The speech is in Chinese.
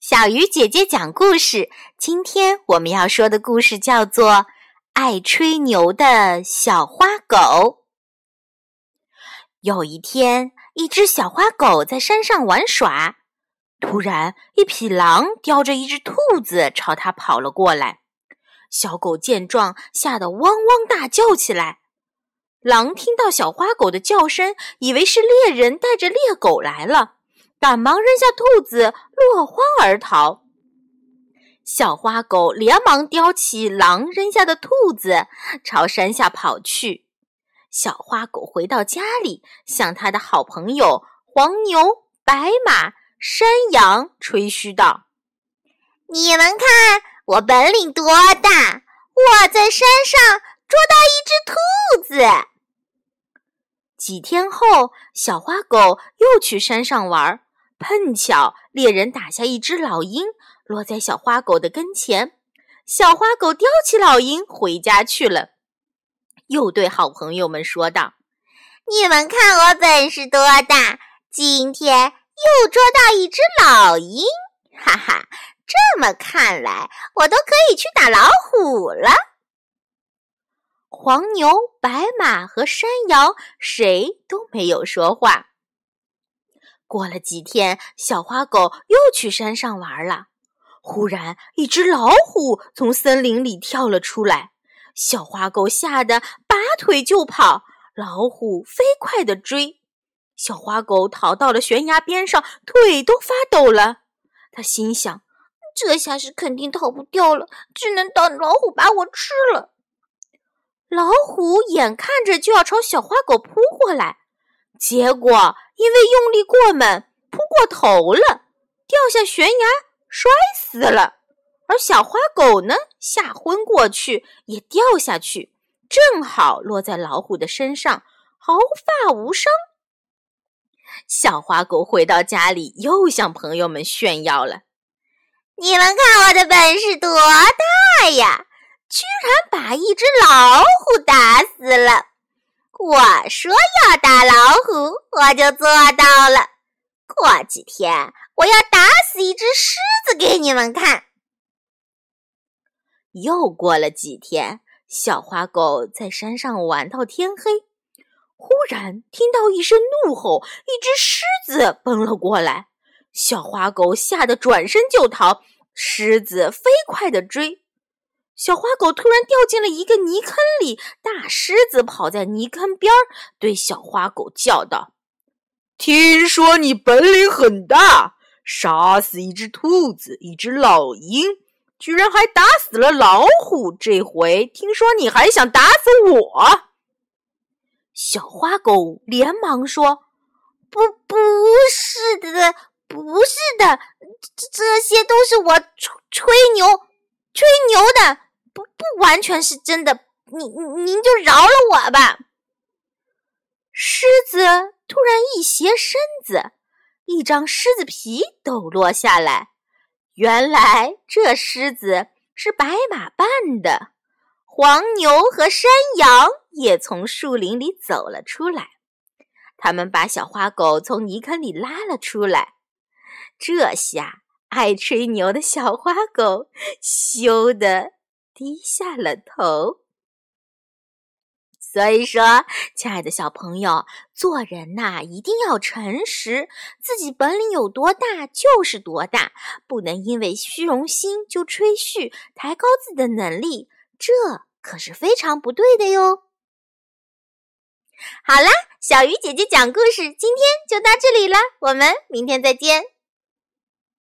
小鱼姐姐讲故事。今天我们要说的故事叫做《爱吹牛的小花狗》。有一天，一只小花狗在山上玩耍，突然，一匹狼叼着一只兔子朝它跑了过来。小狗见状，吓得汪汪大叫起来。狼听到小花狗的叫声，以为是猎人带着猎狗来了。赶忙扔下兔子，落荒而逃。小花狗连忙叼起狼扔下的兔子，朝山下跑去。小花狗回到家里，向他的好朋友黄牛、白马、山羊吹嘘道：“你们看，我本领多大！我在山上捉到一只兔子。”几天后，小花狗又去山上玩。碰巧猎人打下一只老鹰，落在小花狗的跟前。小花狗叼起老鹰回家去了，又对好朋友们说道：“你们看我本事多大！今天又捉到一只老鹰，哈哈！这么看来，我都可以去打老虎了。”黄牛、白马和山羊谁都没有说话。过了几天，小花狗又去山上玩了。忽然，一只老虎从森林里跳了出来，小花狗吓得拔腿就跑，老虎飞快地追。小花狗逃到了悬崖边上，腿都发抖了。他心想：这下是肯定逃不掉了，只能等老虎把我吃了。老虎眼看着就要朝小花狗扑过来。结果因为用力过猛，扑过头了，掉下悬崖摔死了。而小花狗呢，吓昏过去，也掉下去，正好落在老虎的身上，毫发无伤。小花狗回到家里，又向朋友们炫耀了：“你们看我的本事多大呀！居然把一只老虎打死了。”我说要打老虎，我就做到了。过几天我要打死一只狮子给你们看。又过了几天，小花狗在山上玩到天黑，忽然听到一声怒吼，一只狮子奔了过来。小花狗吓得转身就逃，狮子飞快地追。小花狗突然掉进了一个泥坑里，大狮子跑在泥坑边儿，对小花狗叫道：“听说你本领很大，杀死一只兔子，一只老鹰，居然还打死了老虎。这回听说你还想打死我？”小花狗连忙说：“不，不是的，不是的，这这些都是我吹吹牛吹牛的。”不完全是真的，您您就饶了我吧。狮子突然一斜身子，一张狮子皮抖落下来。原来这狮子是白马扮的。黄牛和山羊也从树林里走了出来，他们把小花狗从泥坑里拉了出来。这下爱吹牛的小花狗羞得。低下了头。所以说，亲爱的小朋友，做人呐，一定要诚实，自己本领有多大就是多大，不能因为虚荣心就吹嘘，抬高自己的能力，这可是非常不对的哟。好啦，小鱼姐姐讲故事，今天就到这里了，我们明天再见。